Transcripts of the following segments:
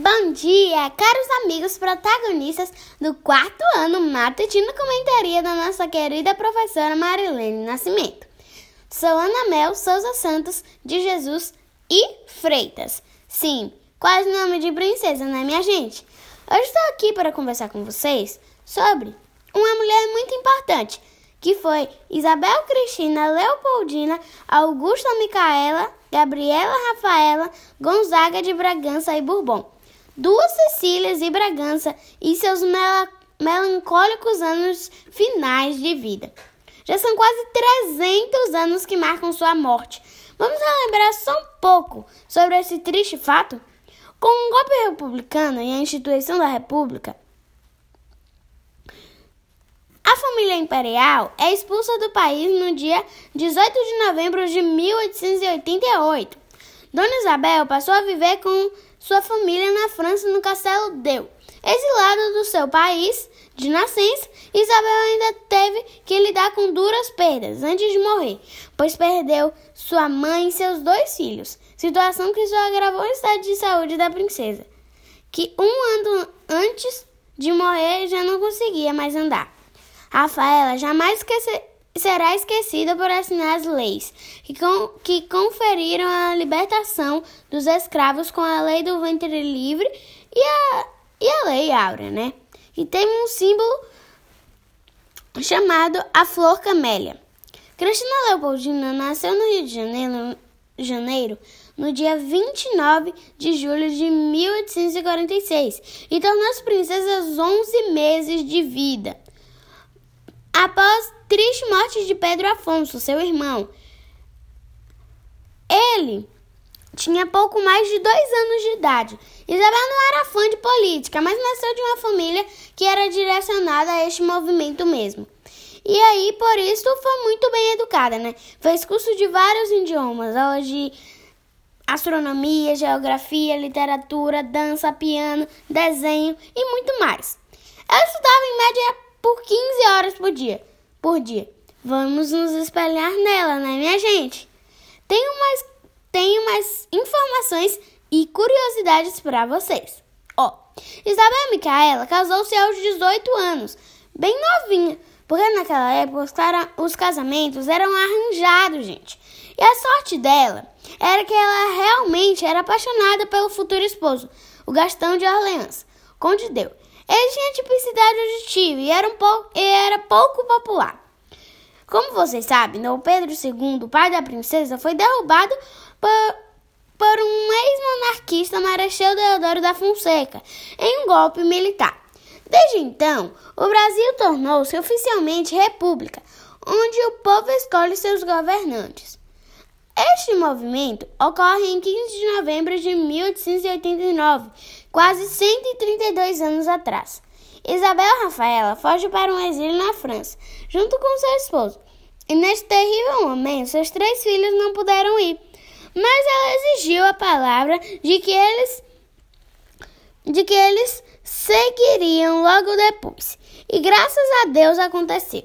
Bom dia, caros amigos protagonistas do quarto ano matutino comentaria da nossa querida professora Marilene Nascimento. Sou Ana Mel Souza Santos de Jesus e Freitas. Sim, quase nome de princesa, né, minha gente? Hoje estou aqui para conversar com vocês sobre uma mulher muito importante, que foi Isabel Cristina Leopoldina Augusta Micaela Gabriela Rafaela Gonzaga de Bragança e Bourbon duas Cecílias e Bragança e seus mel melancólicos anos finais de vida. Já são quase 300 anos que marcam sua morte. Vamos relembrar só um pouco sobre esse triste fato? Com o golpe republicano e a instituição da República, a família imperial é expulsa do país no dia 18 de novembro de 1888. Dona Isabel passou a viver com sua família na França no Castelo Deu. Exilada do seu país de nascença, Isabel ainda teve que lidar com duras perdas antes de morrer, pois perdeu sua mãe e seus dois filhos, situação que só agravou o estado de saúde da princesa, que um ano antes de morrer já não conseguia mais andar. Rafaela jamais esqueceu será esquecida por assinar as leis que, com, que conferiram a libertação dos escravos com a lei do ventre livre e a, e a lei áurea, né? E tem um símbolo chamado a flor camélia. Cristina Leopoldina nasceu no Rio de Janeiro, Janeiro no dia 29 de julho de 1846 e tornou-se princesa aos 11 meses de vida. Triste morte de Pedro Afonso, seu irmão, ele tinha pouco mais de dois anos de idade. Isabel não era fã de política, mas nasceu de uma família que era direcionada a este movimento mesmo. E aí, por isso, foi muito bem educada, né? Fez curso de vários idiomas, aulas de astronomia, geografia, literatura, dança, piano, desenho e muito mais. Ela estudava em média por 15 horas por dia. Por dia. Vamos nos espelhar nela, né, minha gente? Tenho mais, tenho mais informações e curiosidades para vocês. Ó, Isabel Micaela casou-se aos 18 anos, bem novinha, porque naquela época os casamentos eram arranjados, gente. E a sorte dela era que ela realmente era apaixonada pelo futuro esposo, o Gastão de Orleans, Conde Deu. Ele tinha tipicidade auditiva e era, um pouco, era pouco popular. Como vocês sabem, Dom Pedro II, pai da princesa, foi derrubado por, por um ex-monarquista Marechal Deodoro da Fonseca em um golpe militar. Desde então, o Brasil tornou-se oficialmente república, onde o povo escolhe seus governantes. Este movimento ocorre em 15 de novembro de 1889, quase 132 anos atrás. Isabel Rafaela foge para um exílio na França, junto com seu esposo. E neste terrível momento, seus três filhos não puderam ir. Mas ela exigiu a palavra de que eles de que eles seguiriam logo depois. E graças a Deus aconteceu.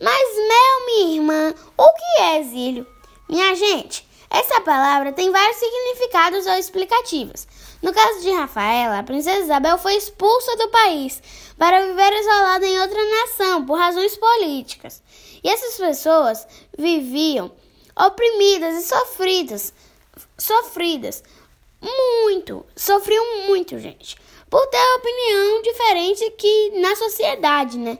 Mas, Mel, minha irmã, o que é exílio? Minha gente, essa palavra tem vários significados ou explicativos. No caso de Rafaela, a princesa Isabel foi expulsa do país para viver isolada em outra nação por razões políticas. E essas pessoas viviam oprimidas e sofridas, sofridas muito, sofriam muito, gente, por ter opinião diferente que na sociedade, né?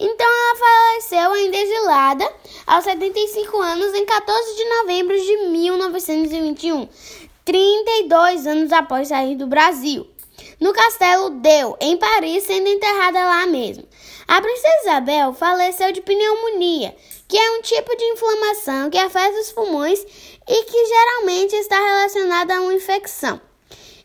Então ela faleceu ainda exilada aos 75 anos em 14 de novembro de 1921, 32 anos após sair do Brasil. No castelo Deu, em Paris, sendo enterrada lá mesmo. A princesa Isabel faleceu de pneumonia, que é um tipo de inflamação que afeta os pulmões e que geralmente está relacionada a uma infecção.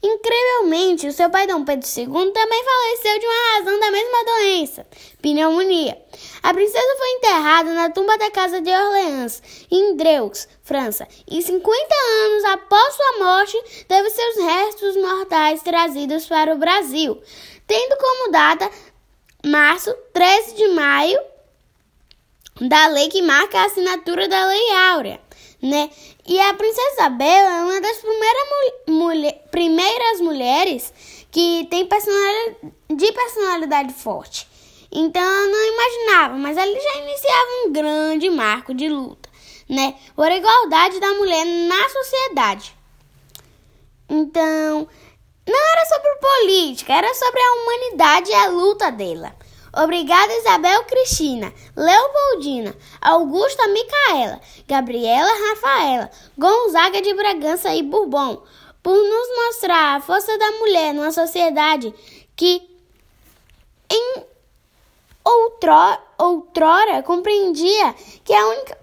Incrivelmente, o seu pai Dom Pedro II também faleceu de uma razão da mesma doença, pneumonia. A princesa foi enterrada na tumba da casa de Orleans, em Dreux, França, e 50 anos após sua morte, teve seus restos mortais trazidos para o Brasil, tendo como data março 13 de maio da lei que marca a assinatura da Lei Áurea né? E a princesa Isabel é uma das primeiras, mulher, primeiras mulheres que tem personalidade, de personalidade forte. Então eu não imaginava, mas ela já iniciava um grande marco de luta, né? Por igualdade da mulher na sociedade. Então, não era sobre política, era sobre a humanidade e a luta dela. Obrigada, Isabel Cristina, Leopoldina, Augusta Micaela, Gabriela Rafaela, Gonzaga de Bragança e Bourbon, por nos mostrar a força da mulher numa sociedade que em outrora, outrora compreendia que a única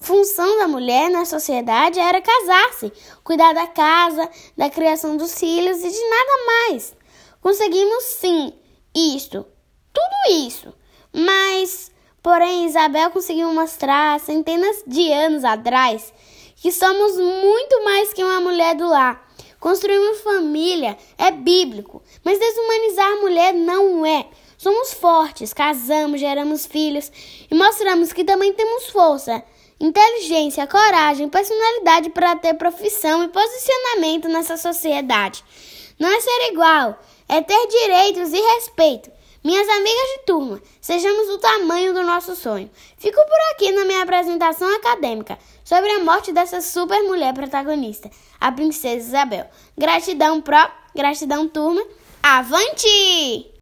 função da mulher na sociedade era casar-se, cuidar da casa, da criação dos filhos e de nada mais. Conseguimos sim isto tudo isso. Mas, porém, Isabel conseguiu mostrar centenas de anos atrás que somos muito mais que uma mulher do lar. Construir uma família é bíblico, mas desumanizar a mulher não é. Somos fortes, casamos, geramos filhos e mostramos que também temos força, inteligência, coragem, personalidade para ter profissão e posicionamento nessa sociedade. Não é ser igual, é ter direitos e respeito. Minhas amigas de turma, sejamos do tamanho do nosso sonho. Fico por aqui na minha apresentação acadêmica sobre a morte dessa super mulher protagonista, a princesa Isabel. Gratidão pró, gratidão turma. Avante!